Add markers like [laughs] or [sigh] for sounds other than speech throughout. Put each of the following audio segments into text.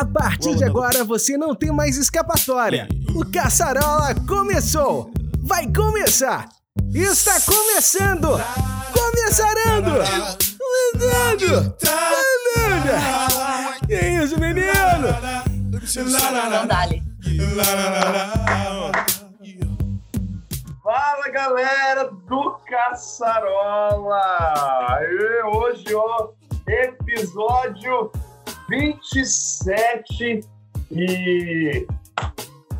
A partir de agora você não tem mais escapatória. O Caçarola começou! Vai começar! Está começando! Começarando! Andando! Andando! Que isso, menino? Não, dali. Fala galera do Caçarola! E hoje, ó, episódio 27 e.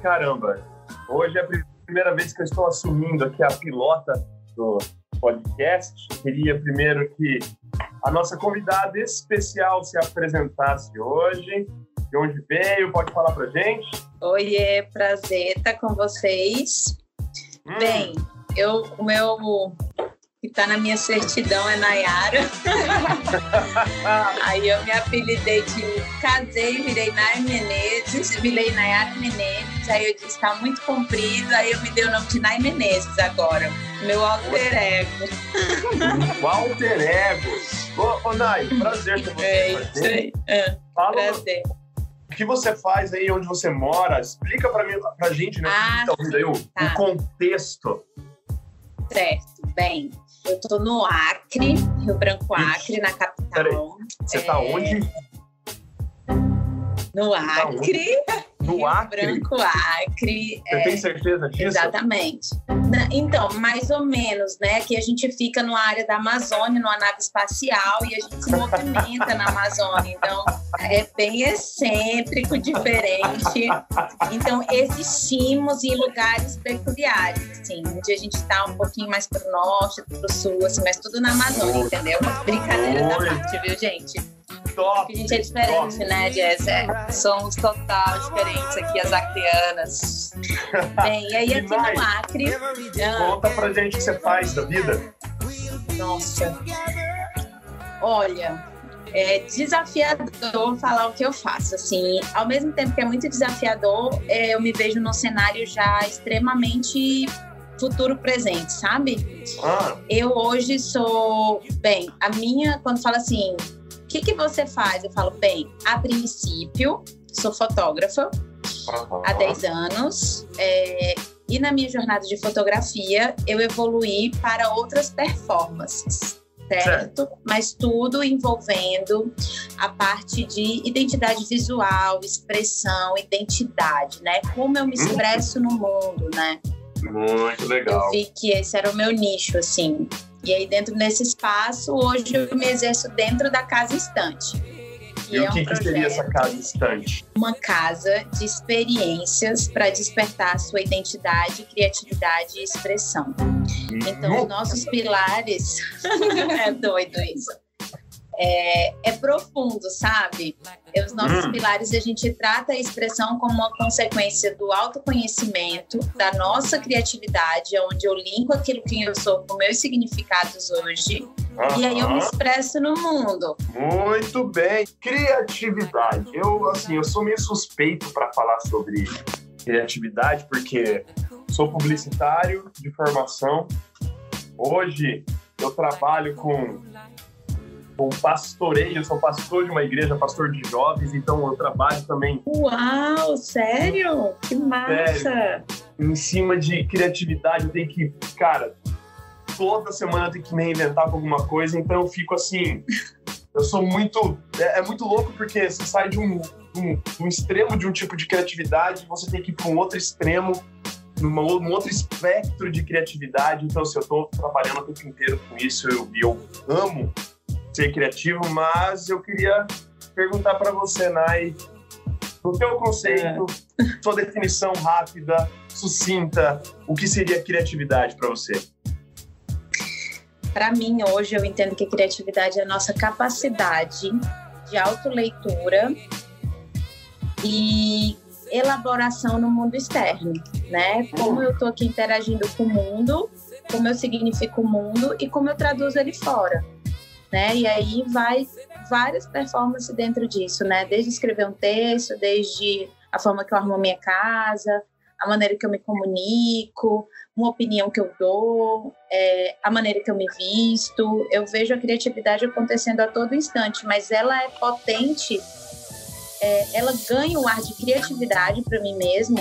Caramba, hoje é a primeira vez que eu estou assumindo aqui a pilota do podcast. Queria primeiro que a nossa convidada especial se apresentasse hoje. De onde veio? Pode falar pra gente? Oiê, prazer estar com vocês. Hum. Bem, eu, o meu que tá na minha certidão é Nayara. [laughs] aí eu me apelidei de casei, virei Nayara Menezes, virei Nayara Menezes, aí eu disse, tá muito comprido, aí eu me dei o nome de Nay Menezes agora. Meu alter ego. Walter Ego. Ô, ô Nay, prazer ter você É isso aí. É, Fala prazer. o que você faz aí, onde você mora. Explica pra, mim, pra gente, né? Ah, que tá ouvindo aí, o, tá. o contexto. Certo, bem. Eu tô no Acre, Rio Branco Acre, na capital. Você tá É, onde? No Tá onde? No Rio Acre? Branco Acre. Você é, tem certeza disso? Exatamente. Então, mais ou menos, né? Que a gente fica numa área da Amazônia, numa nave espacial, e a gente se movimenta na Amazônia. Então, é bem excêntrico, diferente. Então, existimos em lugares peculiares, assim, onde a gente está um pouquinho mais para o norte, para o sul, assim, mas tudo na Amazônia, entendeu? Brincadeira da Oi. parte, viu, gente? Top! A gente é diferente, né, Jess? É, somos total diferentes aqui, as acreanas. [laughs] Bem, e aí aqui Demais. no Acre. Conta pra gente o que você faz da vida. nossa. Olha, é desafiador falar o que eu faço. Assim, ao mesmo tempo que é muito desafiador, é, eu me vejo num cenário já extremamente futuro presente, sabe? Ah, Eu hoje sou, bem, a minha, quando fala assim, que, que você faz? Eu falo, bem, a princípio, sou fotógrafa há 10 anos, é, e na minha jornada de fotografia, eu evoluí para outras performances. Certo? Mas tudo envolvendo a parte de identidade visual, expressão, identidade, né? Como eu me expresso no mundo, né? muito eu legal. vi que esse era o meu nicho, assim. E aí, dentro desse espaço, hoje eu me exerço dentro da Casa Estante. E o que, que seria essa casa distante? Uma casa de experiências para despertar a sua identidade, criatividade e expressão. Então, os nossos pilares. [laughs] é doido isso. É, é profundo, sabe? É, Os nossos Hum. pilares a gente trata a expressão como uma consequência do autoconhecimento, da nossa criatividade, onde eu linko aquilo que eu sou com meus significados hoje, e aí eu me expresso no mundo. Muito bem. Criatividade. Eu, assim, eu sou meio suspeito para falar sobre criatividade, porque sou publicitário de formação. Hoje eu trabalho com, com pastoreio, eu sou pastor de uma igreja, pastor de jovens, então eu trabalho também Uau, sério? Que massa! em cima de criatividade. Eu tenho que, cara, toda semana eu tenho que me reinventar com alguma coisa, então eu fico assim. [laughs] Eu sou muito. É, é muito louco porque você sai de um, um, um extremo de um tipo de criatividade, você tem que ir para um outro extremo, numa, num outro espectro de criatividade. Então, se eu estou trabalhando o tempo inteiro com isso, eu, e eu amo ser criativo, mas eu queria perguntar para você, Nai, no teu conceito, [laughs] sua definição rápida, sucinta, o que seria criatividade para você? Para mim, hoje, eu entendo que a criatividade é a nossa capacidade de autoleitura e elaboração no mundo externo, né? Como eu estou aqui interagindo com o mundo, como eu significo o mundo e como eu traduzo ele fora, né? E aí vai várias performances dentro disso, né? Desde escrever um texto, desde a forma que eu arrumo a minha casa, a maneira que eu me comunico, uma opinião que eu dou, é, a maneira que eu me visto. Eu vejo a criatividade acontecendo a todo instante, mas ela é potente é, ela ganha o ar de criatividade para mim mesmo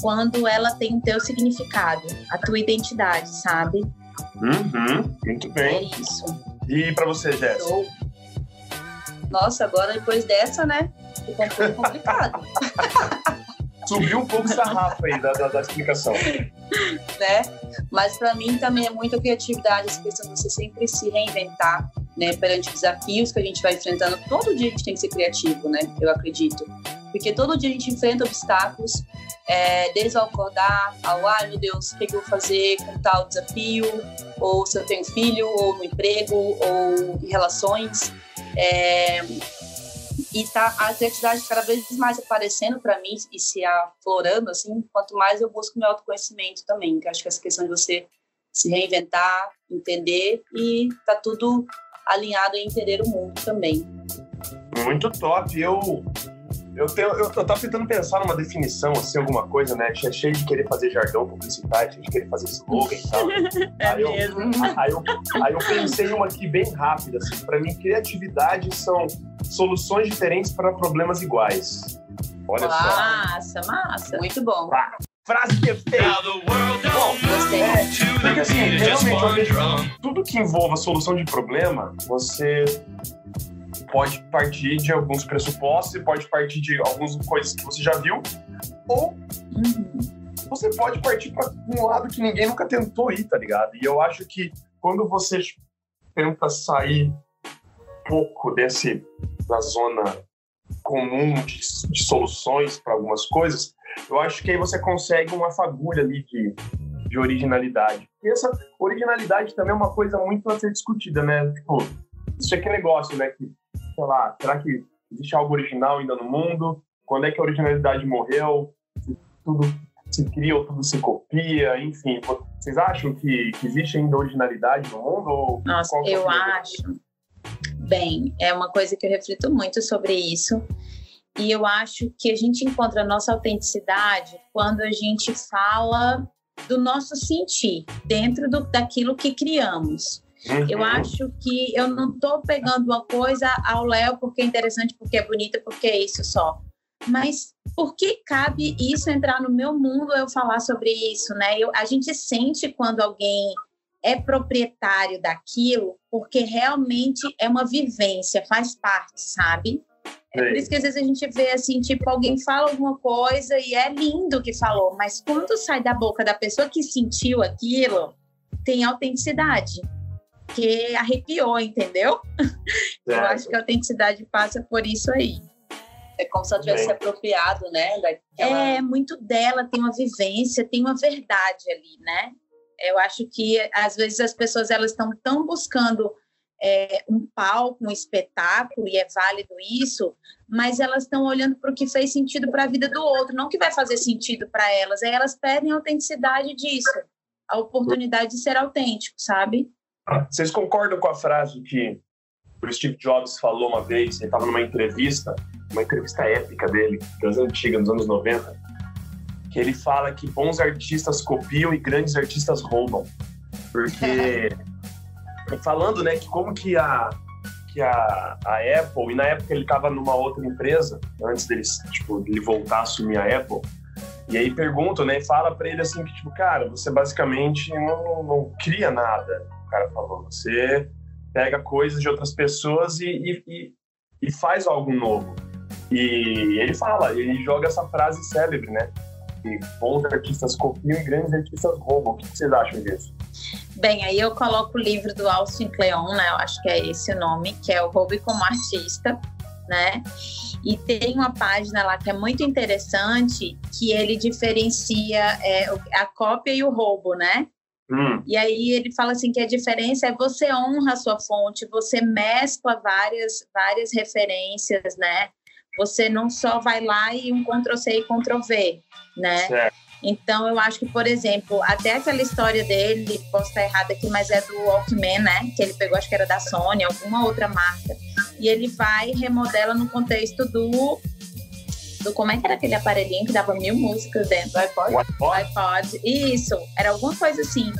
quando ela tem o teu significado, a tua identidade, sabe? Uhum, muito bem. É isso. E para você, Jéssica? Nossa, agora depois dessa, né? Ficou um pouco complicado. [laughs] Subiu um pouco essa rafa aí da, da, da explicação. Né? Mas para mim também é muita criatividade, essa questão de você sempre se reinventar, né? Perante desafios que a gente vai enfrentando. Todo dia a gente tem que ser criativo, né? Eu acredito. Porque todo dia a gente enfrenta obstáculos, é, desde ao acordar, ao ai meu Deus, o que, eu vou fazer com tal desafio, ou se eu tenho filho, ou no emprego, ou em relações. É, e tá a criatividade cada vez mais aparecendo para mim e se aflorando assim quanto mais eu busco meu autoconhecimento também que acho que essa questão de você se reinventar entender e tá tudo alinhado em entender o mundo também muito top eu eu, tenho, eu, eu tava tentando pensar numa definição, assim, alguma coisa, né? Tinha cheio de querer fazer jargão publicitário, cheio de querer fazer slogan e tal. [laughs] é aí. Eu, [laughs] aí, eu, aí eu pensei uma aqui bem rápida, assim. Pra mim, criatividade são soluções diferentes para problemas iguais. Olha só. Massa, massa. Muito bom. Ah, frase perfeita. Bom, gostei. É, porque assim, realmente, eu vejo tudo que envolva solução de problema, você pode partir de alguns pressupostos, pode partir de algumas coisas que você já viu, ou uhum. você pode partir para um lado que ninguém nunca tentou ir, tá ligado? E eu acho que quando você tenta sair pouco desse da zona comum de, de soluções para algumas coisas, eu acho que aí você consegue uma fagulha ali de, de originalidade. E essa originalidade também é uma coisa muito a ser discutida, né? Tipo, isso é negócio, né? Que sei lá, será que existe algo original ainda no mundo? Quando é que a originalidade morreu? Se tudo se cria ou tudo se copia? Enfim, vocês acham que, que existe ainda originalidade no mundo? Ou Nossa, é eu acho. Bem, é uma coisa que eu reflito muito sobre isso. E eu acho que a gente encontra a nossa autenticidade quando a gente fala do nosso sentir dentro do, daquilo que criamos. Uhum. Eu acho que eu não estou pegando uma coisa ao Léo porque é interessante, porque é bonita, porque é isso só. Mas por que cabe isso entrar no meu mundo eu falar sobre isso, né? Eu, a gente sente quando alguém é proprietário daquilo, porque realmente é uma vivência, faz parte, sabe? É por isso que às vezes a gente vê assim, tipo, alguém fala alguma coisa e é lindo que falou, mas quando sai da boca da pessoa que sentiu aquilo, tem autenticidade porque arrepiou, entendeu? É. [laughs] Eu acho que a autenticidade passa por isso aí. É como se ela tivesse se apropriado, né? Daquela... É, muito dela, tem uma vivência, tem uma verdade ali, né? Eu acho que, às vezes, as pessoas elas estão tão buscando é, um palco, um espetáculo, e é válido isso, mas elas estão olhando para o que fez sentido para a vida do outro, não que vai fazer sentido para elas. Aí elas perdem a autenticidade disso, a oportunidade de ser autêntico, sabe? Vocês concordam com a frase que o Steve Jobs falou uma vez? Ele estava numa entrevista, uma entrevista épica dele, das antigas, nos anos 90, que ele fala que bons artistas copiam e grandes artistas roubam. Porque, [laughs] falando, né, que como que a, que a, a Apple, e na época ele estava numa outra empresa, antes dele, tipo, ele voltar a assumir a Apple, e aí perguntam, né, e fala para ele assim que, tipo, cara, você basicamente não, não cria nada cara falou. Você pega coisas de outras pessoas e, e, e, faz algo novo. E ele fala, ele joga essa frase célebre, né? Que bons artistas copiam e grandes artistas roubam. O que vocês acham disso? Bem, aí eu coloco o livro do Austin Kleon, né? Eu acho que é esse o nome, que é o Roube como Artista, né? E tem uma página lá que é muito interessante, que ele diferencia é, a cópia e o roubo, né? Hum. E aí ele fala assim que a diferença é você honra a sua fonte, você mescla várias, várias referências, né? Você não só vai lá e um Ctrl-C e Ctrl-V, né? Certo. Então, eu acho que, por exemplo, até aquela história dele, posso estar errada aqui, mas é do Walkman, né? Que ele pegou, acho que era da Sony, alguma outra marca. E ele vai e remodela no contexto do do como é que era aquele aparelhinho que dava mil músicas dentro iPod? O iPod. Isso, era alguma coisa assim.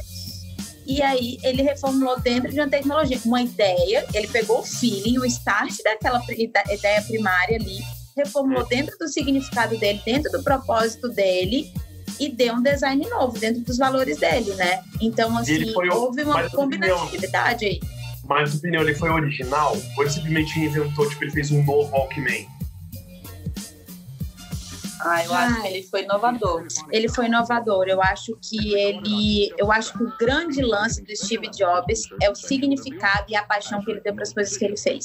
E aí ele reformulou dentro de uma tecnologia, uma ideia, ele pegou o feeling, o start daquela ideia primária ali, reformulou dentro do significado dele, dentro do propósito dele e deu um design novo dentro dos valores dele, né? Então, assim, foi, houve uma combinatividade aí. Mas, na opinião, ele foi original? Ou ele simplesmente inventou, tipo, ele fez um novo Walkman? Ah, eu acho que ele foi inovador. Ele foi inovador. Eu acho que ele, eu acho que o grande lance do Steve Jobs é o significado e a paixão que ele deu para as coisas que ele fez.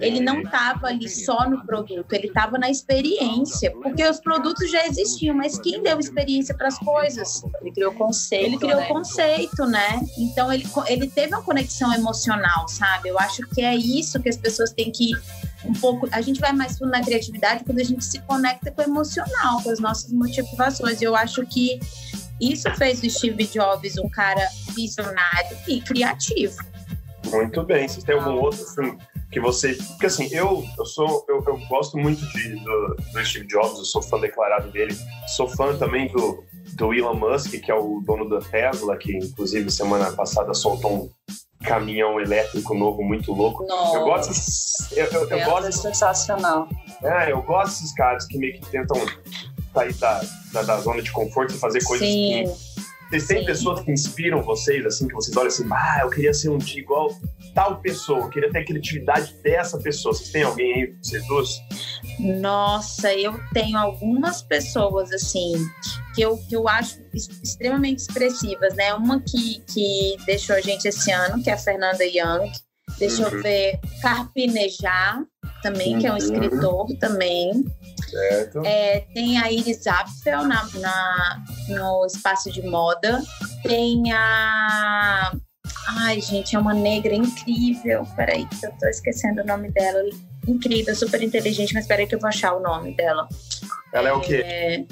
Ele não estava ali só no produto, ele estava na experiência, porque os produtos já existiam, mas quem deu experiência para as coisas? Ele criou conceito. Ele criou né? conceito, né? Então ele, ele teve uma conexão emocional, sabe? Eu acho que é isso que as pessoas têm que um pouco. A gente vai mais fundo na criatividade quando a gente se conecta com o emocional, com as nossas motivações. Eu acho que isso fez do Steve Jobs um cara visionário e criativo. Muito bem. Vocês têm algum outro assim, que você. Porque assim, eu, eu sou. Eu, eu gosto muito de, do, do, Steve Jobs, eu sou fã declarado dele. Sou fã também do, do Elon Musk, que é o dono da Tesla, que inclusive semana passada soltou um caminhão elétrico novo muito louco. Nossa. Eu gosto. Eu, eu, eu gosto é sensacional. É, eu gosto desses caras que meio que tentam sair da, da, da zona de conforto e fazer coisas Sim. que. Vocês têm pessoas que inspiram vocês, assim, que vocês olham assim, ah, eu queria ser um dia igual tal pessoa, eu queria ter a criatividade dessa pessoa. Vocês têm alguém aí, vocês duas? Nossa, eu tenho algumas pessoas, assim, que eu, que eu acho extremamente expressivas, né? Uma que, que deixou a gente esse ano, que é a Fernanda Young. Deixa uhum. eu ver, Carpinejar, também, uhum. que é um uhum. escritor também. Certo. É, tem a Iris Apfel na, na, no espaço de moda. Tem a. Ai, gente, é uma negra incrível. Peraí, que eu tô esquecendo o nome dela. Incrível, super inteligente, mas peraí que eu vou achar o nome dela. Ela é, é o quê?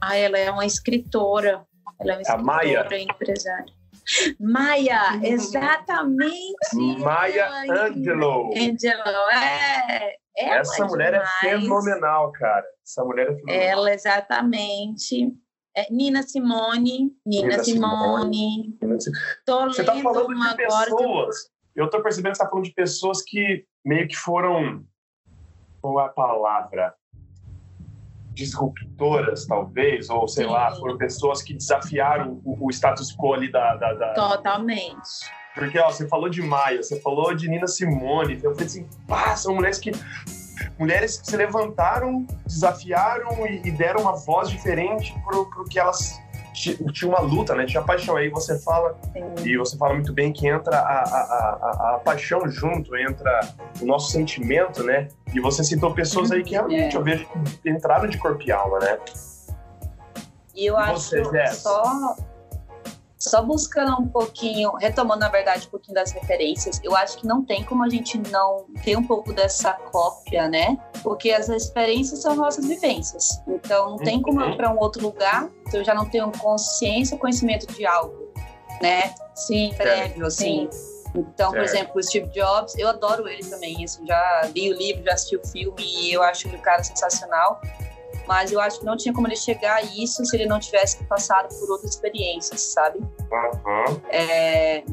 Ah, ela é uma escritora. Ela é uma escritora, Maia. empresária. Maia, exatamente. Maia Angelo. Angelo, é. Essa mulher demais. é fenomenal, cara. Essa mulher é fenomenal. Ela, exatamente. É, Nina Simone. Nina, Nina Simone. Simone. Tô você está falando de pessoas. Eu estou percebendo que você está falando de pessoas que meio que foram. Qual é a palavra? disruptoras, talvez, ou sei Sim. lá, foram pessoas que desafiaram o, o status quo ali da, da, da, Totalmente. Porque, ó, você falou de Maia, você falou de Nina Simone, eu falei assim, pá, são mulheres que. Mulheres que se levantaram, desafiaram e, e deram uma voz diferente pro, pro que elas tinha uma luta, né? Tinha paixão. Aí você fala, Sim. e você fala muito bem que entra a, a, a, a, paixão junto, entra o nosso sentimento, né? E você citou pessoas aí que realmente é. eu vejo que entraram de corpo e alma, né? E eu acho que só só buscando um pouquinho, retomando na verdade um pouquinho das referências, eu acho que não tem como a gente não ter um pouco dessa cópia, né? Porque as referências são nossas vivências. Então não tem como eu ir para um outro lugar se eu já não tenho consciência, conhecimento de algo, né? Sim, prévio, assim. Sim. Então, por exemplo, o Steve Jobs, eu adoro ele também. Assim, já li o livro, já assisti o filme e eu acho ele um cara sensacional mas eu acho que não tinha como ele chegar a isso se ele não tivesse passado por outras experiências, sabe? Uhum. É...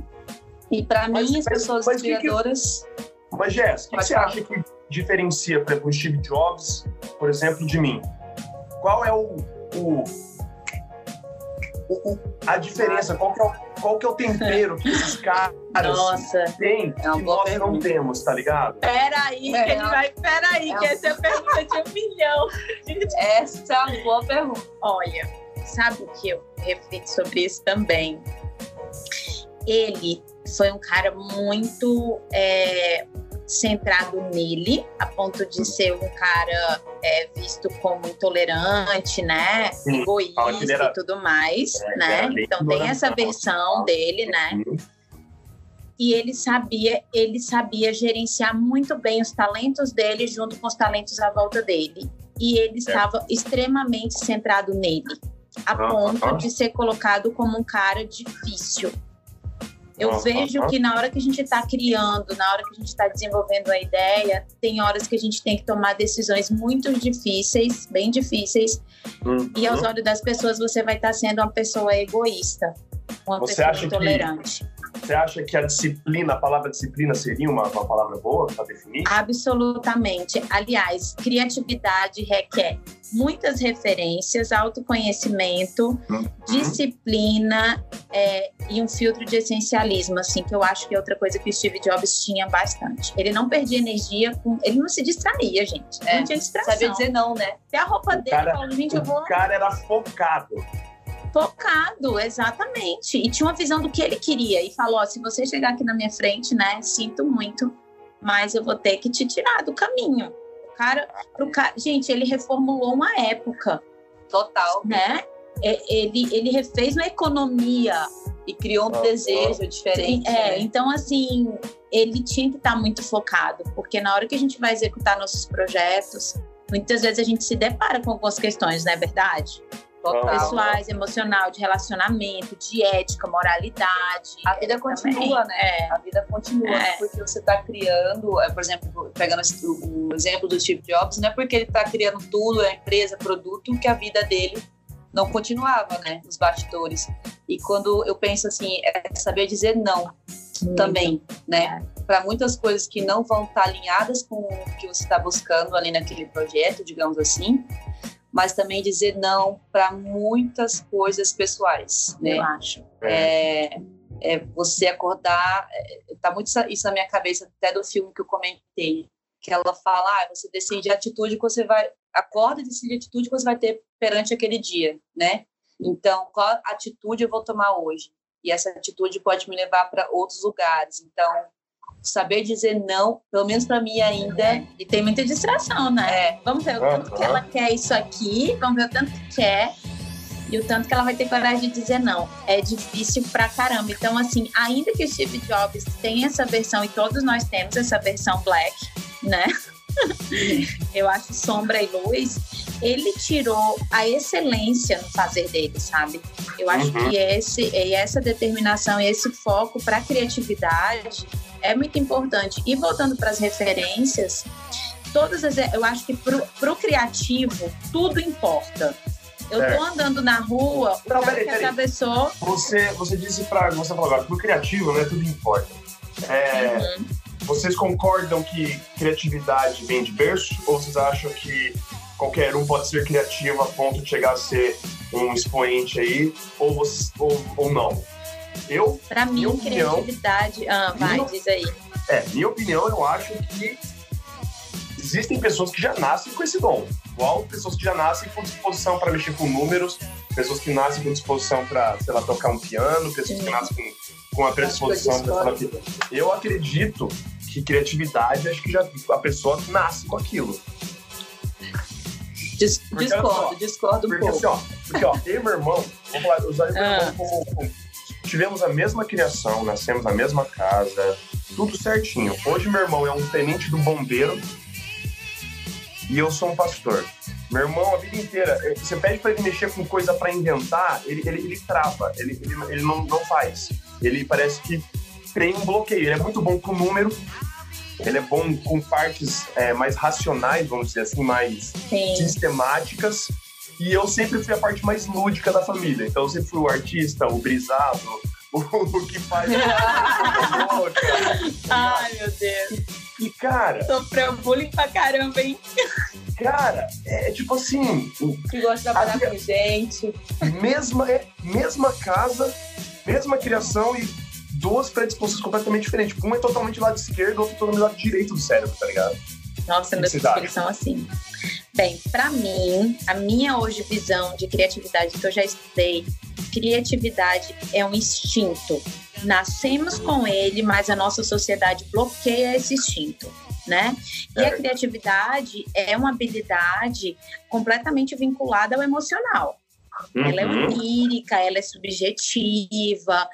E para mim, as pessoas mas, inspiradoras. Que que... Mas, Jess, o que, que você acha que diferencia, por exemplo, o Steve Jobs, por exemplo, de mim? Qual é o, o o, a diferença, qual que, é o, qual que é o tempero que esses [laughs] caras Nossa, têm é que nós pergunta. não temos, tá ligado? Peraí, é, que ele vai. Peraí, é que essa é a pergunta de um milhão. [laughs] Essa é uma boa pergunta. Olha, sabe o que eu reflito sobre isso também? Ele foi um cara muito é, centrado nele, a ponto de ser um cara é, visto como intolerante, né? Sim, Egoísta era, e tudo mais, é, né? Então tem essa versão dele, né? E ele sabia, ele sabia gerenciar muito bem os talentos dele junto com os talentos à volta dele. E ele estava extremamente centrado nele, a ponto de ser colocado como um cara difícil eu vejo que na hora que a gente está criando, na hora que a gente está desenvolvendo a ideia, tem horas que a gente tem que tomar decisões muito difíceis, bem difíceis, uhum. e aos olhos das pessoas você vai estar tá sendo uma pessoa egoísta, uma você pessoa intolerante. Você acha que a disciplina, a palavra disciplina seria uma, uma palavra boa para definir? Absolutamente. Aliás, criatividade requer muitas referências, autoconhecimento, uhum. disciplina é, e um filtro de essencialismo, assim, que eu acho que é outra coisa que o Steve Jobs tinha bastante. Ele não perdia energia, com, ele não se distraía, gente. É, não tinha distração. Sabia dizer não, né? E a roupa o dele, cara, falou, gente, eu vou... O cara era focado. Focado, exatamente. E tinha uma visão do que ele queria. E falou: se você chegar aqui na minha frente, né, sinto muito, mas eu vou ter que te tirar do caminho. O cara, pro cara, gente, ele reformulou uma época. Total. Né? Ele, ele refez uma economia. E criou um desejo diferente. É, né? então assim, ele tinha que estar muito focado, porque na hora que a gente vai executar nossos projetos, muitas vezes a gente se depara com algumas questões, não é verdade? Total. pessoais, emocional, de relacionamento, de ética, moralidade. A vida continua, né? É. A vida continua, é. porque você está criando, é, por exemplo, pegando o exemplo do Steve Jobs, não é porque ele está criando tudo, a empresa, produto, que a vida dele não continuava, né? Nos bastidores. E quando eu penso assim, é saber dizer não também, né? É. Para muitas coisas que não vão estar tá alinhadas com o que você está buscando ali naquele projeto, digamos assim mas também dizer não para muitas coisas pessoais, né? Eu acho. É, é você acordar, é, tá muito isso na minha cabeça até do filme que eu comentei, que ela fala, ah, você decide a atitude que você vai, acorda e decide a atitude que você vai ter perante aquele dia, né? Então, qual atitude eu vou tomar hoje? E essa atitude pode me levar para outros lugares. Então, saber dizer não, pelo menos para mim ainda. E tem muita distração, né? É. Vamos ver o tanto que ela quer isso aqui, vamos ver o tanto que quer e o tanto que ela vai ter coragem de dizer não. É difícil pra caramba. Então, assim, ainda que o Steve Jobs tenha essa versão, e todos nós temos essa versão black, né? [laughs] Eu acho sombra e luz. Ele tirou a excelência no fazer dele, sabe? Eu acho uhum. que esse, essa determinação e esse foco para criatividade é muito importante. E voltando para as referências, todas as, eu acho que para o criativo tudo importa. Eu é. tô andando na rua, o Não, cara peraí, que atravessou. Você, você disse para você falou agora, pro criativo, né? Tudo importa. É, uhum. Vocês concordam que criatividade vem de berço? Ou vocês acham que qualquer um pode ser criativo a ponto de chegar a ser um expoente aí? Ou, ou, ou não? Eu, pra mim, criatividade. Opinião, ah, vai, minha, diz aí. É, minha opinião, eu acho que existem pessoas que já nascem com esse dom. Igual pessoas que já nascem com disposição para mexer com números, pessoas que nascem com disposição para, sei lá, tocar um piano, pessoas Sim. que nascem com, com a predisposição para Eu acredito que criatividade, acho que já a pessoa nasce com aquilo. Dis porque, discordo, discordo porque, um pouco. Assim, ó, porque, ó, eu e meu irmão, vamos falar, usar meu irmão ah. como, como tivemos a mesma criação, nascemos na mesma casa, tudo certinho. Hoje meu irmão é um tenente do bombeiro e eu sou um pastor. Meu irmão, a vida inteira, eh, você pede para ele mexer com coisa para inventar, ele, ele, ele trava, ele, ele, ele não, não faz. Ele parece que tem um bloqueio. Ele é muito bom com número, ele é bom com partes é, mais racionais, vamos dizer assim, mais Sim. sistemáticas. E eu sempre fui a parte mais lúdica da família. Então eu sempre fui o artista, o brisado, [laughs] o, que faz. [laughs] Ai, meu Deus. E, cara. Sofreu bullying pra caramba, hein? Cara, é, é tipo assim. Que gosta de trabalhar com gente. Mesma, é, mesma casa, mesma criação e duas predisposições completamente diferentes. Um é totalmente do lado esquerdo, outro totalmente do lado direito do cérebro, tá ligado? Nossa, meus filhos são assim. Bem, para mim, a minha hoje visão de criatividade que eu já estudei, criatividade é um instinto. Nascemos com ele, mas a nossa sociedade bloqueia esse instinto. Né? E a criatividade é uma habilidade completamente vinculada ao emocional. Uhum. Ela é onírica, ela é subjetiva,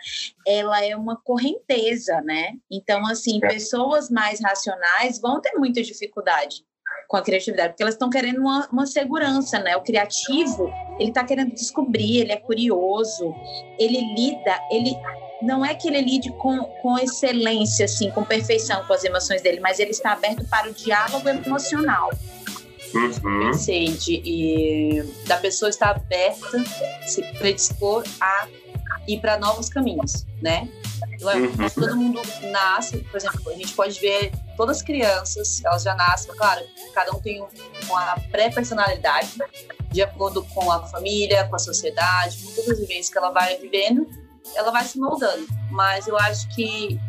ela é uma correnteza, né? Então, assim, é. pessoas mais racionais vão ter muita dificuldade com a criatividade, porque elas estão querendo uma, uma, segurança, né? O criativo, ele está querendo descobrir, ele é curioso, ele lida, ele não é que ele lide com, com excelência, assim, com perfeição com as emoções dele, mas ele está aberto para o diálogo emocional. Uhum. Pensei de, e, da pessoa estar aberta, se predispor a ir para novos caminhos, né? Uhum. Todo mundo nasce, por exemplo, a gente pode ver todas as crianças, elas já nascem, claro, cada um tem uma pré-personalidade, de acordo com a família, com a sociedade, com todas as vivências que ela vai vivendo, ela vai se moldando. Mas eu acho que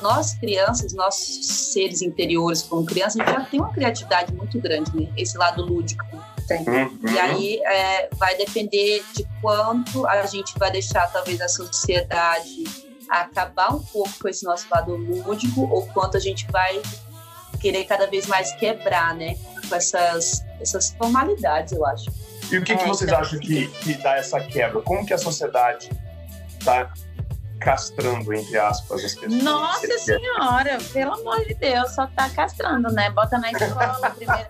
nós crianças, nossos seres interiores como crianças, já tem uma criatividade muito grande, né? Esse lado lúdico tem. Uhum. E aí é, vai depender de quanto a gente vai deixar talvez a sociedade acabar um pouco com esse nosso lado lúdico ou quanto a gente vai querer cada vez mais quebrar, né? Com essas, essas formalidades, eu acho. E o que, é, que vocês então... acham que, que dá essa quebra? Como que a sociedade está castrando, entre aspas, as pessoas. Nossa senhora, pelo amor de Deus, só tá castrando, né? Bota na escola primeiro.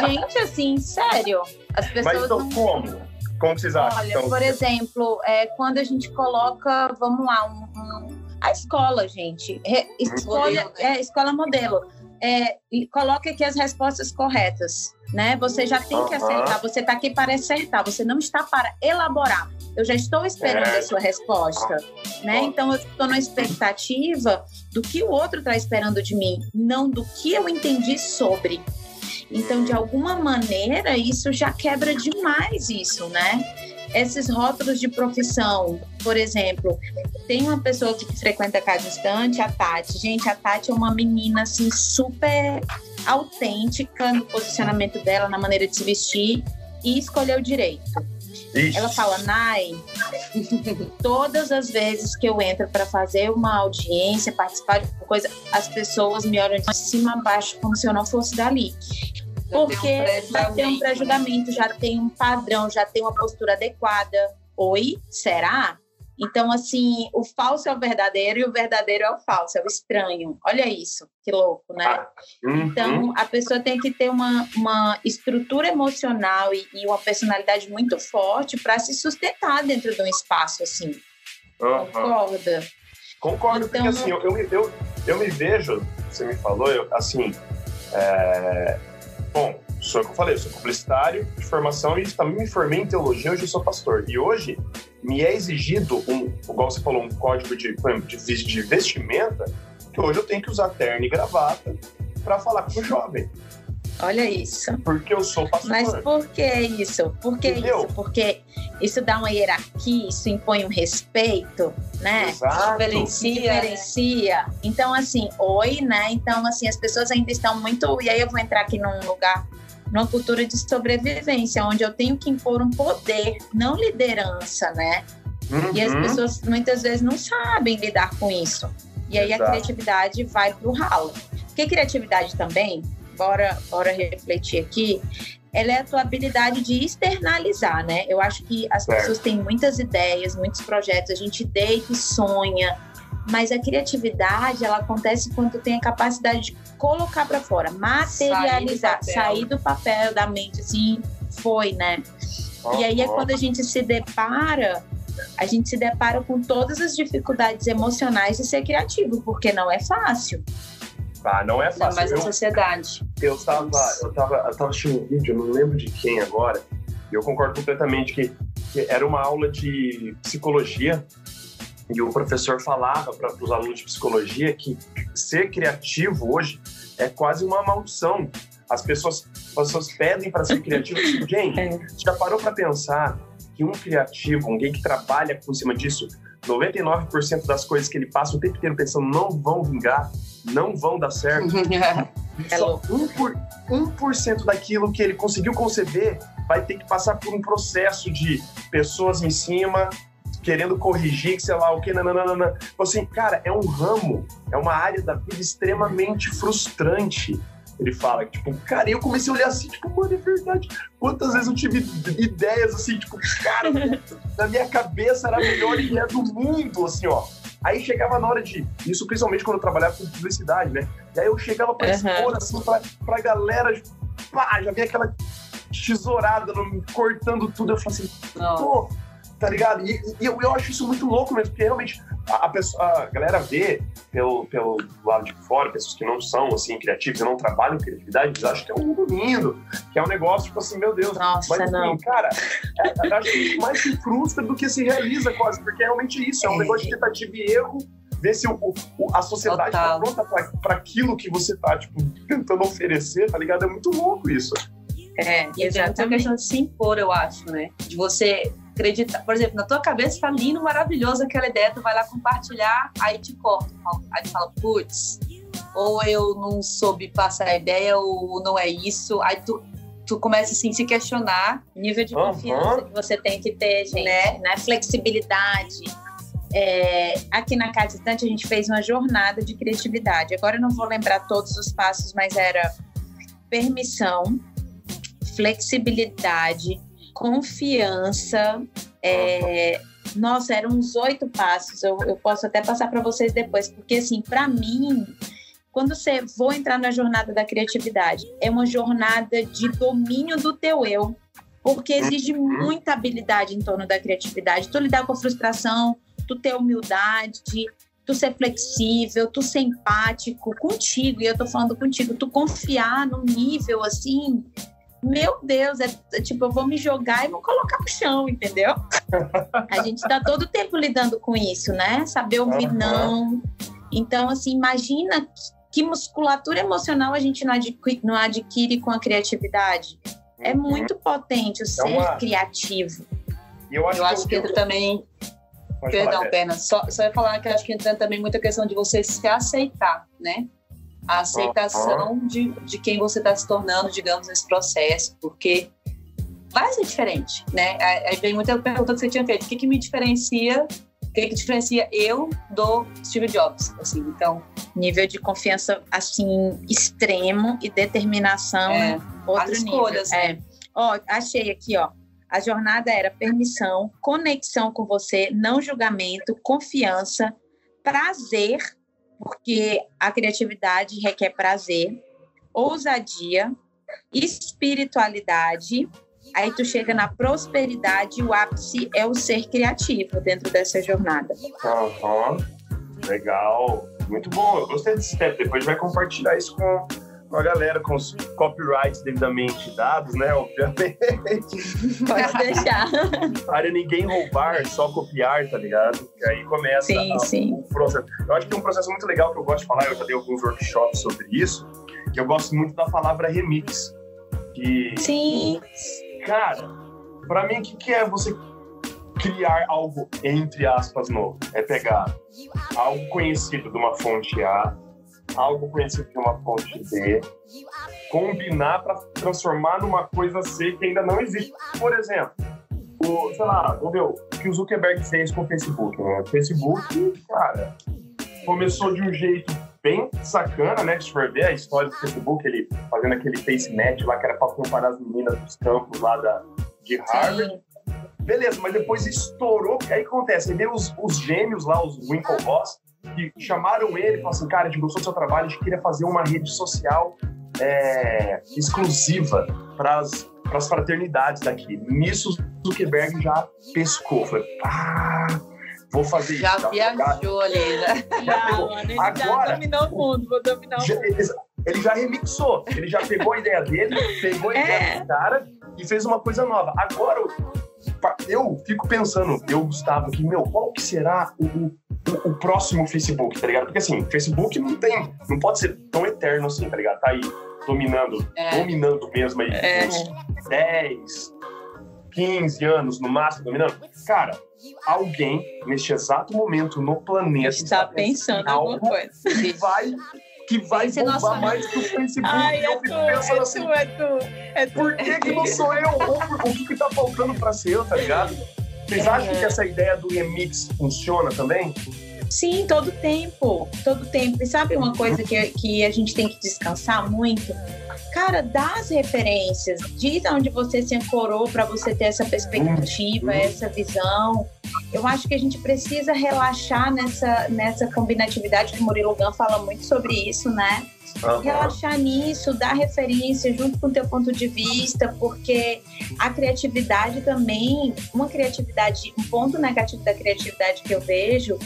[laughs] Gente, assim, sério. As pessoas. Mas então não... como? Como vocês acham? Olha, então, por exemplo, é, quando a gente coloca, vamos lá, um, um, a escola, gente. Re, escolha, modelo, né? é, escola modelo. É, coloque aqui as respostas corretas, né? Você já tem que acertar, você está aqui para acertar, você não está para elaborar. Eu já estou esperando é. a sua resposta, né? Então eu estou na expectativa do que o outro está esperando de mim, não do que eu entendi sobre. Então, de alguma maneira, isso já quebra demais isso, né? Esses rótulos de profissão, por exemplo, tem uma pessoa que frequenta casa distante, a Tati. Gente, a Tati é uma menina assim super autêntica no posicionamento dela, na maneira de se vestir e escolheu direito. Ixi. Ela fala, Nai, todas as vezes que eu entro para fazer uma audiência, participar de uma coisa, as pessoas me olham de cima a baixo como se eu não fosse dali. Porque já tem um pré-julgamento, já tem um padrão, já tem uma postura adequada. Oi, será? Então, assim, o falso é o verdadeiro e o verdadeiro é o falso, é o estranho. Olha isso, que louco, né? Ah, uhum. Então, a pessoa tem que ter uma, uma estrutura emocional e, e uma personalidade muito forte para se sustentar dentro de um espaço assim. Uhum. Concorda? Concordo, então, porque assim, eu, eu, eu, eu me vejo, você me falou, eu, assim, é... bom, sou o que eu falei, eu sou publicitário de formação e também me formei em teologia, hoje eu sou pastor. E hoje me é exigido, um, igual você falou, um código de, de, de vestimenta, que hoje eu tenho que usar terno e gravata para falar com o jovem. Olha isso. Porque eu sou pastor. Mas por que isso? Por que Entendeu? isso? Porque isso dá uma hierarquia, isso impõe um respeito, né? Exato. Diferencia. diferencia. Então, assim, oi, né? Então, assim, as pessoas ainda estão muito. E aí eu vou entrar aqui num lugar numa cultura de sobrevivência, onde eu tenho que impor um poder, não liderança, né? Uhum. E as uhum. pessoas muitas vezes não sabem lidar com isso. E aí Exato. a criatividade vai para o ralo. Porque criatividade também, bora, bora refletir aqui, ela é a tua habilidade de externalizar, né? Eu acho que as pessoas têm muitas ideias, muitos projetos, a gente deita e sonha, mas a criatividade ela acontece quando tu tem a capacidade de colocar para fora, materializar, sair do, sair do, papel da mente, assim, foi, né? Oh, e aí é oh. quando a gente se depara, a gente se depara com todas as dificuldades emocionais de ser criativo, porque não é fácil. Ah, não é fácil. Não, mas a sociedade. Eu tava, eu tava, eu tava assistindo um vídeo, eu não lembro de quem agora, e eu concordo completamente que, que era uma aula de psicologia e o professor falava para os alunos de psicologia que ser criativo hoje é quase uma maldição. As pessoas, as pessoas pedem para ser criativo. [laughs] Gente, é. já parou para pensar que um criativo, alguém que trabalha por cima disso, 99% das coisas que ele passa o tempo inteiro pensando não vão vingar, não vão dar certo. [laughs] É Só 1%, por, 1 daquilo que ele conseguiu conceber vai ter que passar por um processo de pessoas em cima, querendo corrigir, sei lá o que, nananana. Assim, cara, é um ramo, é uma área da vida extremamente frustrante. Ele fala, tipo, cara, eu comecei a olhar assim, tipo, mano, é verdade. Quantas vezes eu tive ideias assim, tipo, cara, [laughs] na minha cabeça era a melhor ideia do mundo, assim, ó. Aí chegava na hora de. Isso principalmente quando eu trabalhava com publicidade, né? E aí eu chegava pra uhum. expor, assim, pra, pra galera, pá, já via aquela tesourada cortando tudo. Eu falei assim, pô, tá ligado? E, e eu, eu, acho isso muito louco mesmo, porque realmente a, pessoa, a galera vê pelo, pelo lado de fora, pessoas que não são assim criativas, não trabalham em criatividade, eles acham que é um mundo lindo, que é um negócio tipo assim, meu Deus. Nossa, mas assim, não. cara, é, acho que mais se frustra do que se realiza quase, porque é realmente isso, é um é. negócio de tentativa e erro ver se o, o a sociedade está pronta para aquilo que você está tipo, tentando oferecer, tá ligado? É muito louco isso. É, e é uma questão de se impor, eu acho, né? De você acreditar. Por exemplo, na tua cabeça tá lindo, maravilhoso aquela ideia, tu vai lá compartilhar, aí te corta. Aí tu fala, putz, ou eu não soube passar a ideia, ou não é isso. Aí tu, tu começa assim se questionar. Nível de confiança uhum. que você tem que ter, gente, né? né? Flexibilidade. É, aqui na Casa Estante a gente fez uma jornada de criatividade. Agora eu não vou lembrar todos os passos, mas era permissão, flexibilidade, confiança. É, nossa, eram uns oito passos. Eu, eu posso até passar para vocês depois, porque assim, para mim, quando você vou entrar na jornada da criatividade, é uma jornada de domínio do teu eu, porque exige muita habilidade em torno da criatividade. Tu lidar com a frustração, tu ter humildade, tu ser flexível, tu ser empático contigo, e eu tô falando contigo, tu confiar num nível assim meu Deus, é, é, tipo, eu vou me jogar e vou colocar no chão, entendeu? a gente está todo tempo lidando com isso, né? Saber ouvir uhum. não. Então, assim, imagina que musculatura emocional a gente não adquire, não adquire com a criatividade. É uhum. muito potente o ser uma... criativo. Eu acho, eu acho que, entra também. Pode Perdão, falar, Perna, só, só ia falar que acho que entra também muita questão de você se aceitar, né? A aceitação de, de quem você está se tornando, digamos, nesse processo, porque vai ser diferente, né? Aí vem muita pergunta que você tinha feito, o que, que me diferencia, o que, que diferencia eu do Steve Jobs, assim, então... Nível de confiança, assim, extremo e determinação, é, outro escolhas, nível. Né? É. Ó, achei aqui, ó, a jornada era permissão, conexão com você, não julgamento, confiança, prazer porque a criatividade requer prazer, ousadia, espiritualidade. Aí tu chega na prosperidade, o ápice é o ser criativo dentro dessa jornada. Uhum. Legal, muito bom. Eu gostei desse step. Depois vai compartilhar isso com com a galera, com os copyrights devidamente dados, né? Obviamente. [laughs] Pode deixar. Para ninguém roubar, só copiar, tá ligado? E aí começa sim, a, sim. o processo. Eu acho que tem um processo muito legal que eu gosto de falar, eu já dei alguns workshops sobre isso, que eu gosto muito da palavra remix. Que, sim. Cara, para mim, o que, que é você criar algo, entre aspas, novo? É pegar algo conhecido de uma fonte A, algo conhecido de uma fonte B, combinar para transformar numa coisa C que ainda não existe. Por exemplo, o, sei lá, o que o Zuckerberg fez com o Facebook. Né? O Facebook, cara, começou de um jeito bem sacana, né? Se for ver a história do Facebook, ele fazendo aquele face match lá que era para comparar as meninas dos campos lá da, de Harvard. Sim. Beleza, mas depois estourou. Aí acontece, veio os, os gêmeos lá, os Winklevoss, que chamaram ele e falaram assim, cara, a gente gostou do seu trabalho, a gente queria fazer uma rede social é, exclusiva para as fraternidades daqui. Nisso, Zuckerberg já pescou. Falei, ah, vou fazer já isso. Viajou ali, né? [laughs] Já, ele Agora, já dominou o mundo, vou dominar o mundo. Ele, ele já remixou, ele já pegou a ideia dele, pegou a é. ideia do cara e fez uma coisa nova. Agora, eu fico pensando, eu, Gustavo, que, meu, qual que será o, o, o, próximo Facebook, tá ligado? Porque assim, Facebook não tem, não pode ser tão eterno assim, tá ligado? Tá aí dominando, é. dominando mesmo aí, é. uns 10, 15 anos no máximo dominando. Cara, alguém neste exato momento no planeta está pensando em alguma coisa que vai que vai Esse bombar mais que o Facebook. Ai, é tu, é assim, tu, é tu, é tu. Por que, que não sou eu? o que, que tá faltando pra ser eu, tá ligado? Vocês é. acham que essa ideia do remix funciona também? Sim, todo tempo, todo tempo. E sabe uma coisa que, que a gente tem que descansar muito? Cara, dá as referências, diz onde você se ancorou para você ter essa perspectiva, uhum. essa visão. Eu acho que a gente precisa relaxar nessa, nessa combinatividade que o Murilo Gun fala muito sobre isso, né? Uhum. Relaxar nisso, dar referência junto com o teu ponto de vista, porque a criatividade também, uma criatividade, um ponto negativo da criatividade que eu vejo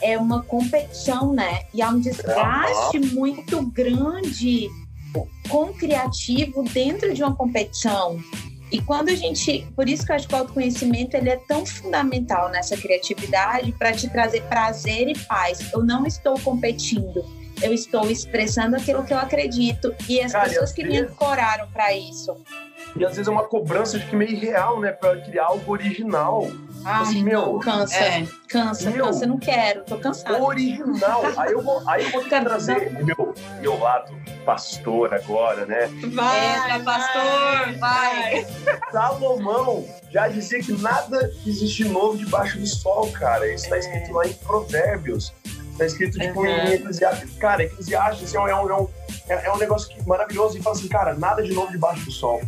é uma competição, né? E há um desgaste uhum. muito grande com o criativo dentro de uma competição. E quando a gente, por isso que eu acho que o autoconhecimento ele é tão fundamental nessa criatividade para te trazer prazer e paz. Eu não estou competindo, eu estou expressando aquilo que eu acredito e as Cara, pessoas que me ancoraram para isso. E às vezes é uma cobrança de que meio irreal, né, para criar algo original. Ah, assim, meu, cansa, é. cansa, meu, cansa, não quero, tô cansado. Original. aí eu vou, aí eu vou trazer meu, meu lado pastor agora, né? Vai, Entra, pastor, vai. Salomão já dizia que nada existe novo debaixo do sol, cara. Isso está é. escrito lá em Provérbios. Está escrito, tipo, uhum. em Eclesiastes. Cara, Eclesiastes é um, é, um, é, é um negócio que, maravilhoso e fala assim, cara, nada de novo debaixo do sol.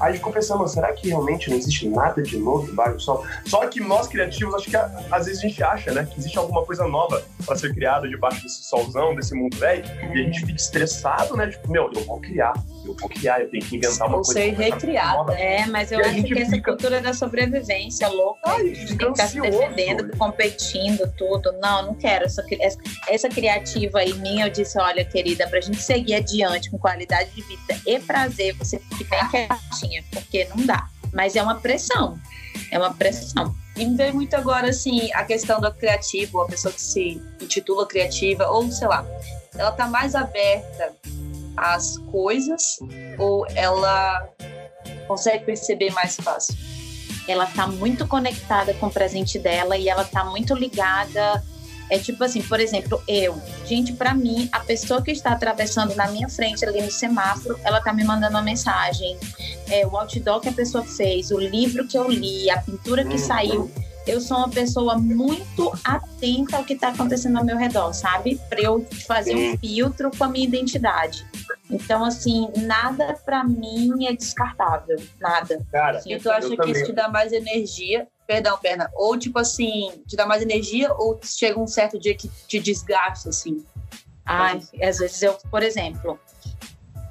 Aí ficou pensando, será que realmente não existe nada de novo debaixo do sol? Só que nós criativos, acho que às vezes a gente acha, né, que existe alguma coisa nova para ser criada debaixo desse solzão, desse mundo velho, e a gente fica estressado, né? Tipo, meu, eu vou criar, eu vou criar, eu tenho que inventar uma coisa. Ser recriada. É, mas eu acho que fica... essa cultura da sobrevivência louca, Ai, a gente tem que ficar se defendendo, competindo, tudo. Não, não quero. Essa, essa criativa aí minha, eu disse, olha, querida, pra gente seguir adiante com qualidade de vida e prazer, você fique bem quietinha porque não dá. Mas é uma pressão, é uma pressão. E me veio muito agora, assim, a questão do criativo, a pessoa que se intitula criativa, ou sei lá, ela tá mais aberta às coisas ou ela consegue perceber mais fácil? Ela tá muito conectada com o presente dela e ela tá muito ligada é tipo assim, por exemplo, eu. Gente, para mim, a pessoa que está atravessando na minha frente ali no semáforo, ela tá me mandando uma mensagem. É, o outdoor que a pessoa fez, o livro que eu li, a pintura que uhum. saiu. Eu sou uma pessoa muito atenta ao que está acontecendo ao meu redor, sabe? Para eu fazer um filtro com a minha identidade. Então, assim, nada para mim é descartável. Nada. Cara, e tu acha que isso te dá mais energia Perdão, perna. Ou, tipo assim, te dá mais energia ou chega um certo dia que te desgasta, assim? Ai, às vezes eu, por exemplo,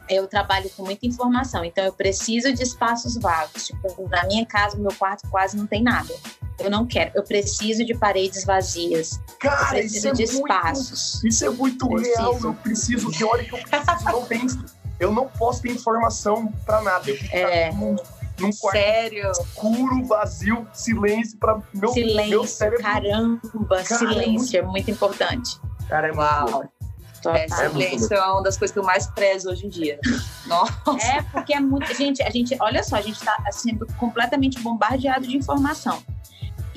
eu trabalho com muita informação, então eu preciso de espaços vagos. Tipo, na minha casa, meu quarto quase não tem nada. Eu não quero, eu preciso de paredes vazias. Cara, eu preciso de espaços. Muito, isso é muito preciso. real. Eu preciso, que hora que eu preciso, não penso. Eu não posso ter informação para nada. Eu é num quarto Sério? escuro, vazio, silêncio para meu, silêncio, meu cérebro. Caramba, Cara, silêncio é muito... é muito importante. Cara, é Uau. muito é, silêncio é, é uma das coisas que eu mais prezo hoje em dia. [laughs] Nossa. É, porque é muito. Gente, a gente, olha só, a gente está sendo completamente bombardeado de informação.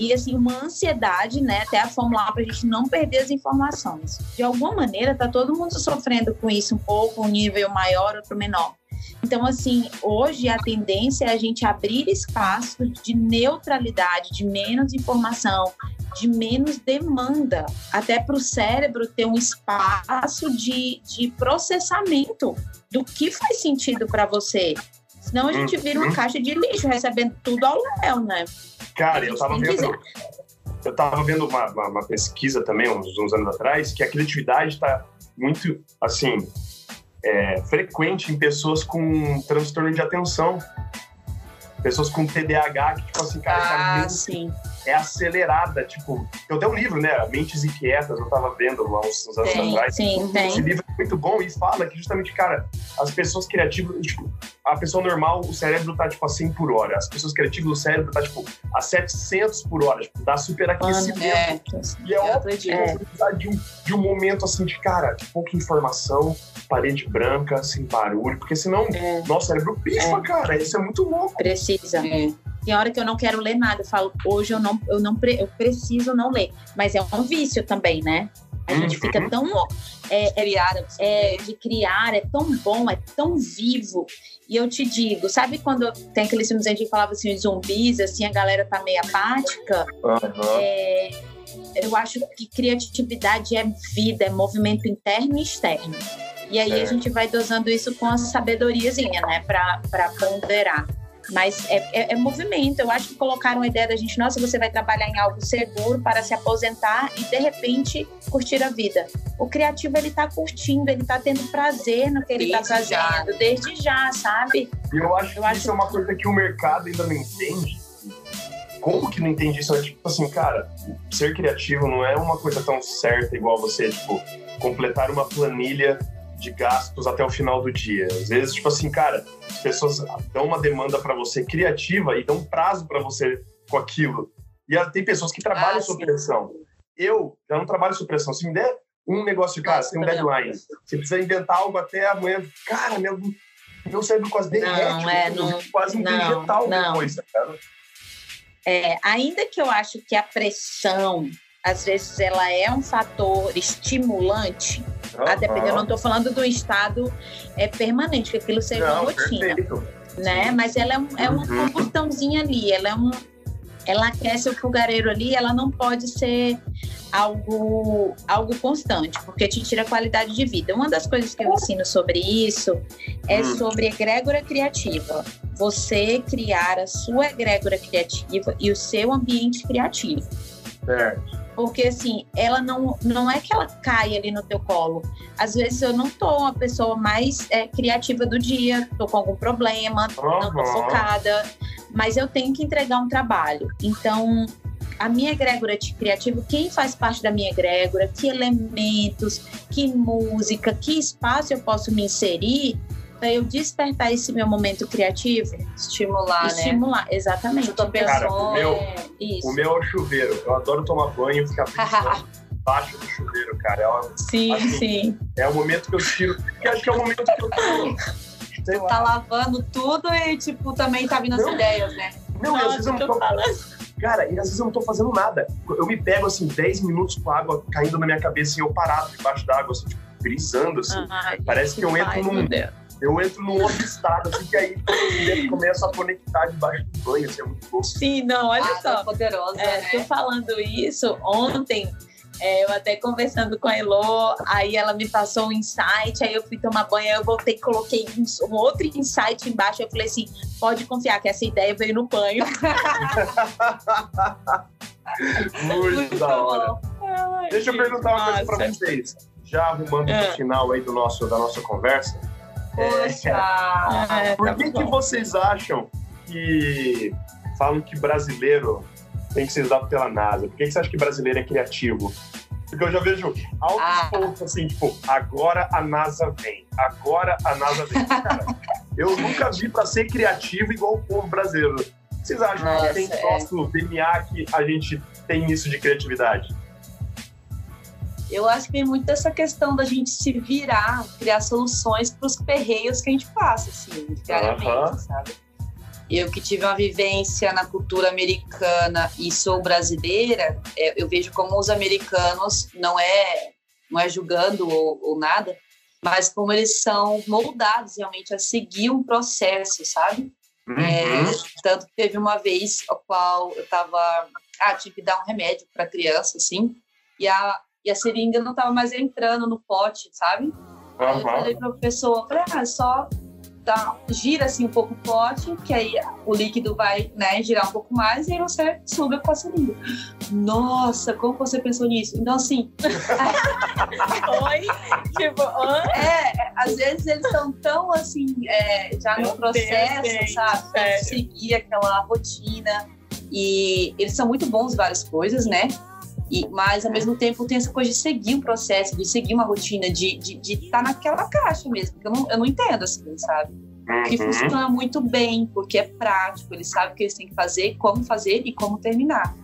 E assim, uma ansiedade, né? Até a fórmula para a gente não perder as informações. De alguma maneira, tá todo mundo sofrendo com isso, um pouco, um nível maior, outro menor. Então, assim, hoje a tendência é a gente abrir espaço de neutralidade, de menos informação, de menos demanda, até para o cérebro ter um espaço de, de processamento do que faz sentido para você. Senão a gente vira uma uhum. caixa de lixo, recebendo tudo ao léu, né? Cara, eu tava vendo. Eu tava vendo uma, uma, uma pesquisa também, uns, uns anos atrás, que a criatividade está muito, assim, é, frequente em pessoas com transtorno de atenção. Pessoas com TDAH, que, tipo assim, cara, ah, sim. É acelerada. Tipo, eu tenho um livro, né? Mentes Inquietas, eu tava vendo lá uns, uns anos tem, atrás. Sim, tem. Esse livro é muito bom e fala que justamente, cara, as pessoas criativas, tipo, a pessoa normal, o cérebro tá, tipo, a 100 por hora. As pessoas criativas, o cérebro tá, tipo, a 700 por hora. Tipo, dá super aquecimento. É, e é óbvio que é. de um, de um momento, assim, de, cara, de pouca informação, parede branca, sem barulho, porque senão é. nosso cérebro pifa, é. cara. Isso é muito louco. Precisa. É. Tem hora que eu não quero ler nada. Eu falo, hoje eu não, eu não eu preciso não ler. Mas é um vício também, né? A gente uhum. fica tão. É, é, criar, é, de criar, é tão bom, é tão vivo. E eu te digo, sabe quando tem aqueles filmes que a gente falava assim, os zumbis, assim, a galera tá meio apática? Uhum. É, eu acho que criatividade é vida, é movimento interno e externo. E aí é. a gente vai dosando isso com a sabedoriazinha, né, para ponderar. Mas é, é, é, movimento. Eu acho que colocaram a ideia da gente, nossa, você vai trabalhar em algo seguro para se aposentar e de repente curtir a vida. O criativo ele tá curtindo, ele tá tendo prazer no que ele está fazendo, já. desde já, sabe? E eu acho eu que acho... isso é uma coisa que o mercado ainda não entende. Como que não entende isso? É tipo assim, cara, ser criativo não é uma coisa tão certa igual você, tipo, completar uma planilha de gastos até o final do dia. Às vezes, tipo assim, cara, as pessoas dão uma demanda para você criativa e dão um prazo para você com aquilo. E tem pessoas que trabalham ah, sob pressão. Eu já não trabalho sob pressão. Se me der um negócio, cara, você tem um deadline, você precisa inventar algo até amanhã, cara, meu, meu cérebro quase derrete, não, é, não, quase não, injeta alguma coisa, cara. É, ainda que eu acho que a pressão, às vezes, ela é um fator estimulante, uhum. até porque eu não estou falando do estado é, permanente, que aquilo seja não, uma rotina. Perfeito. Né? Mas ela é, um, é uma uhum. combustãozinha ali, ela é um. Ela aquece o fogareiro ali, ela não pode ser algo, algo constante, porque te tira qualidade de vida. Uma das coisas que eu ensino sobre isso é hum. sobre egrégora criativa. Você criar a sua egrégora criativa e o seu ambiente criativo. Certo. Porque assim, ela não, não é que ela cai ali no teu colo. Às vezes eu não tô uma pessoa mais é, criativa do dia, tô com algum problema, uhum. não tô focada, mas eu tenho que entregar um trabalho. Então, a minha egrégora de criativo, quem faz parte da minha egrégora, que elementos, que música, que espaço eu posso me inserir para eu despertar esse meu momento criativo. Estimular, né? Estimular, exatamente. Eu tô pensando, Cara, o, meu, é, o meu é o chuveiro. Eu adoro tomar banho e ficar [laughs] pensando embaixo do chuveiro, cara. É uma, sim, assim, sim. É o momento que eu tiro. Porque acho que é o momento que eu tô. Tá lavando tudo e, tipo, também tá vindo as ideias, né? Não, Nossa, às vezes eu não tô. Falando. Cara, e às vezes eu não tô fazendo nada. Eu me pego, assim, 10 minutos com água caindo na minha cabeça e eu parado debaixo d'água, assim, tipo, brisando, assim. Ai, Parece que eu entro num... Eu entro num outro estado, assim, que aí eu começo a conectar debaixo do banho, assim, é muito louco. Sim, não, olha ah, só. Poderosa, é, né? Tô falando isso ontem, é, eu até conversando com a Elo, aí ela me passou um insight, aí eu fui tomar banho, aí eu voltei e coloquei um, outro insight embaixo. Eu falei assim: pode confiar que essa ideia veio no banho. [laughs] Muito, Muito da hora. Ai, Deixa eu perguntar uma coisa para vocês. Já arrumando é. o final aí do nosso, da nossa conversa. Poxa! É, por que, tá que vocês acham que falam que brasileiro tem que ser usado pela NASA? Por que, você acha que brasileiro é criativo? Porque eu já vejo altos ah. pontos assim, tipo, agora a NASA vem, agora a NASA vem. [laughs] Cara, eu nunca vi para ser criativo igual o povo brasileiro. Vocês acham Nossa, que tem é. nosso DNA que a gente tem isso de criatividade? Eu acho que tem muito dessa questão da gente se virar, criar soluções para os perreios que a gente passa, assim, diariamente, uh -huh. sabe? Eu que tive uma vivência na cultura americana e sou brasileira, é, eu vejo como os americanos não é não é julgando ou, ou nada, mas como eles são moldados realmente a seguir um processo, sabe? Uhum. É, tanto que teve uma vez a qual eu tava, ah, tive que dar um remédio para criança, assim, e a, e a seringa não tava mais entrando no pote, sabe? Uhum. Eu falei para professor, falei, ah, só dá, gira assim um pouco o pote, que aí o líquido vai né, girar um pouco mais e aí você suga com a seringa. Nossa, como você pensou nisso? Então, assim. [laughs] Oi? Tipo, é, às vezes eles estão tão assim, é, já no processo, Deus, sabe? De seguir aquela rotina. E eles são muito bons em várias coisas, né? E, mas ao mesmo tempo tem essa coisa de seguir um processo, de seguir uma rotina, de estar de, de tá naquela caixa mesmo, porque eu não, eu não entendo assim, sabe? Que uhum. funciona muito bem, porque é prático, eles sabem o que eles têm que fazer, como fazer e como terminar.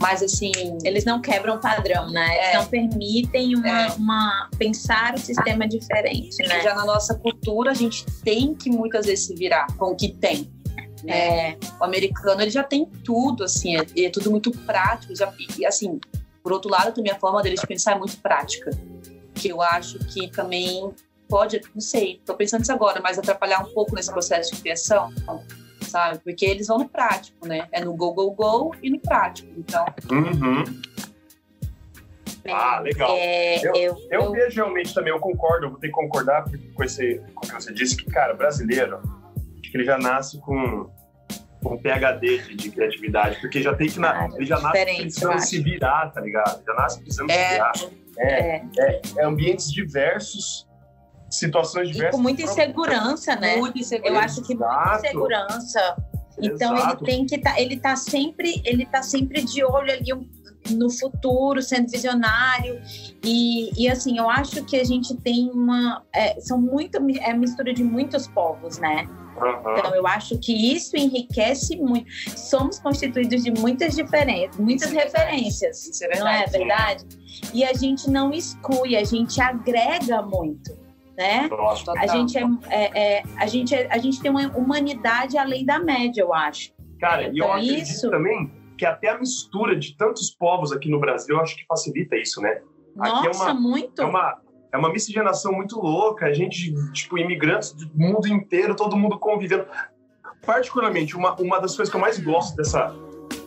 Mas assim. Eles não quebram padrão, né? Eles é, não permitem uma, é. uma, pensar o sistema diferente, né? Já na nossa cultura, a gente tem que muitas vezes se virar com o que tem. Né? É. O americano ele já tem tudo, assim, é, é tudo muito prático. Já, e assim, por outro lado, também a forma deles de pensar é muito prática, que eu acho que também pode, não sei, estou pensando isso agora, mas atrapalhar um pouco nesse processo de criação, sabe? Porque eles vão no prático, né? É no go, go, go e no prático, então... Uhum. Ah, legal. É, eu, eu, eu, eu, vejo realmente também, eu concordo, eu vou ter que concordar com, esse, com o que você disse, que, cara, brasileiro, acho que ele já nasce com com PHD de, de, criatividade, porque já tem que. Na, ah, ele já nasce precisando se virar, tá ligado? Já nasce precisando é, se virar. É, é. é, é ambientes diversos, situações diversas. E com muita insegurança, né? Muita insegurança. Eu acho que muita insegurança. Então Exato. ele tem que tá, ele tá sempre, ele tá sempre de olho ali no futuro, sendo visionário. E, e assim, eu acho que a gente tem uma. É, são muito. É mistura de muitos povos, né? Uhum. Então, eu acho que isso enriquece muito. Somos constituídos de muitas diferenças, muitas referências. Isso é verdade. Não é verdade? E a gente não exclui, a gente agrega muito. Né? Nossa, a, gente é, é, é, a, gente é, a gente tem uma humanidade além da média, eu acho. Cara, e eu então, acredito isso... também que até a mistura de tantos povos aqui no Brasil, eu acho que facilita isso, né? Nossa, é uma, muito. É uma, é uma miscigenação muito louca, a gente, tipo, imigrantes do mundo inteiro, todo mundo convivendo. Particularmente, uma, uma das coisas que eu mais gosto dessa,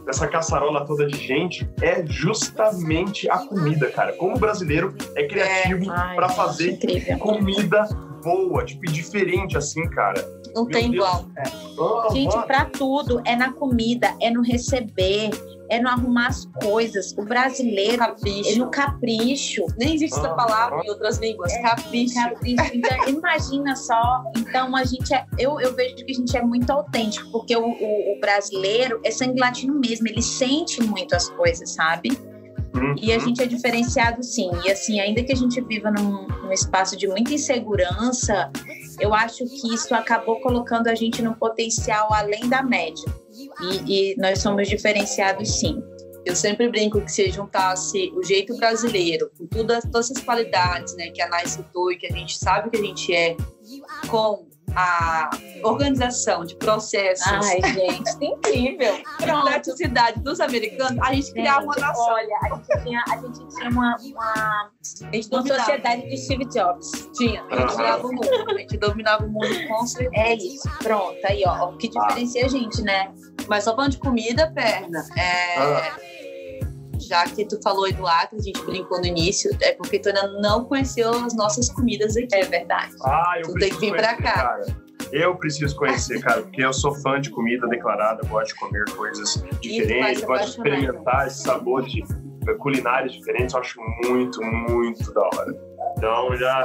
dessa caçarola toda de gente é justamente a comida, cara. Como o brasileiro é criativo é, para fazer incrível. comida boa, tipo, diferente assim, cara. Não Meu tem Deus. igual. É. Oh, gente, para tudo, é na comida, é no receber, é no arrumar as coisas. O brasileiro capricho. é no capricho. Nem existe essa palavra em outras línguas. É, capricho. capricho. Então, [laughs] imagina só. Então, a gente é. Eu, eu vejo que a gente é muito autêntico, porque o, o, o brasileiro é sangue latino mesmo, ele sente muito as coisas, sabe? Uhum. E a gente é diferenciado sim. E assim, ainda que a gente viva num, num, espaço de muita insegurança, eu acho que isso acabou colocando a gente num potencial além da média. E, e nós somos diferenciados sim. Eu sempre brinco que se juntasse o jeito brasileiro, com todas, todas essas qualidades né, que a Nai citou e que a gente sabe que a gente é, com a organização de processos. Ai, gente, que incrível. [laughs] Complexidade dos americanos, a gente criava uma nação. Olha, a gente tinha, a gente tinha uma, uma, uma sociedade de Steve Jobs. Tinha, a gente dominava o mundo. A gente dominava o mundo com certeza. É isso, pronto. Aí, ó, o que diferencia a gente, né? Mas só falando de comida, perna. É. Ah já que tu falou aí do Acre, a gente brincou no início, é porque tu ainda não conheceu as nossas comidas aqui. É verdade. Ah, eu tu tem que vir pra cá. Cara. Eu preciso conhecer, cara, porque eu sou fã de comida declarada, gosto de comer coisas diferentes, gosto de experimentar esses sabores culinários diferentes, eu acho muito, muito da hora. Então já,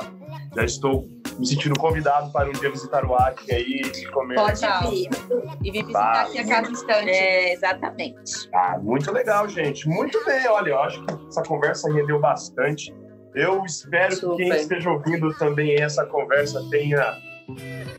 já estou me sentindo convidado para um dia visitar o Acre aí e comer. Pode vir. E vir visitar ah, aqui a casa instante. É, exatamente. Ah, muito legal, gente. Muito bem. Olha, eu acho que essa conversa rendeu bastante. Eu espero Super. que quem esteja ouvindo também essa conversa tenha,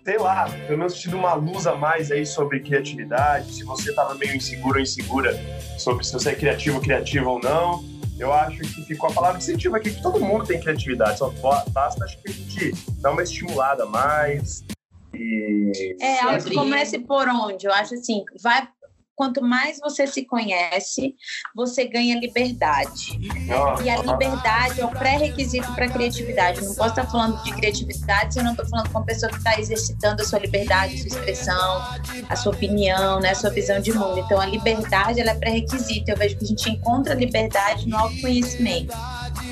sei lá, pelo menos tido uma luz a mais aí sobre criatividade. Se você estava meio inseguro ou insegura sobre se você é criativo, criativo ou não eu acho que ficou a palavra incentivo aqui, que todo mundo tem criatividade, só basta acho que a gente dar uma estimulada mais. E... É, comece por onde? Eu acho assim, vai quanto mais você se conhece, você ganha liberdade. e a liberdade é um pré-requisito para a criatividade. Eu não posso estar falando de criatividade se eu não estou falando com uma pessoa que está exercitando a sua liberdade, a sua expressão, a sua opinião, né, a sua visão de mundo. Então, a liberdade ela é pré-requisito. Eu vejo que a gente encontra a liberdade no autoconhecimento.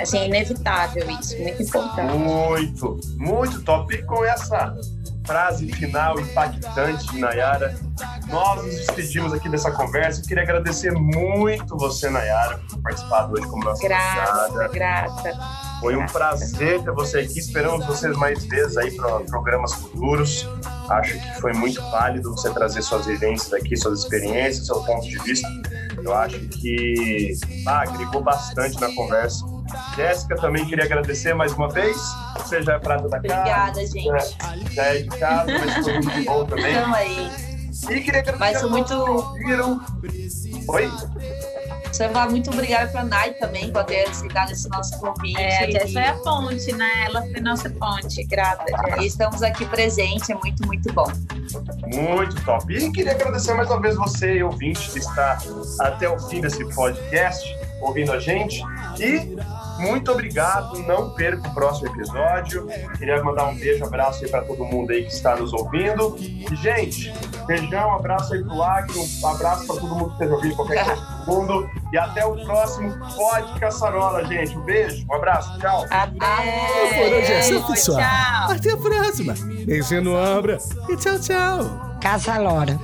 Assim, é inevitável isso, muito importante. Muito, muito top. E com essa frase final impactante de Nayara. Nós nos despedimos aqui dessa conversa. Eu queria agradecer muito você, Nayara, por participar hoje como nossa Grata, grata. Foi um prazer ter você aqui. Esperamos vocês mais vezes aí para programas futuros. Acho que foi muito válido você trazer suas vivências aqui, suas experiências, seu ponto de vista. Eu acho que ah, agregou bastante na conversa. Jéssica, também queria agradecer mais uma vez. Você já é prata da casa. Obrigada, gente. Já, já é de casa, mas foi muito bom também. Então aí. E queria agradecer mas muito... viram. Oi? Você vai muito obrigada para a Nai também por ter aceitado esse nosso convite. É, a Jess foi a ponte, né? Ela foi nossa ponte. Grata. E estamos aqui presentes, é muito, muito bom. Muito top. E queria agradecer mais uma vez você, ouvinte, que está até o fim desse podcast, ouvindo a gente. E muito obrigado, não perca o próximo episódio. Queria mandar um beijo, abraço aí para todo mundo aí que está nos ouvindo. E, gente, beijão, abraço aí pro Acre, um abraço para todo mundo que esteja ouvindo qualquer coisa do mundo. E até o próximo Pod Caçarola, gente. Um beijo, um abraço, tchau. Até! Por hoje é só, pessoal. Até a próxima. Beijinho no ombro e tchau, tchau. Caça Lora.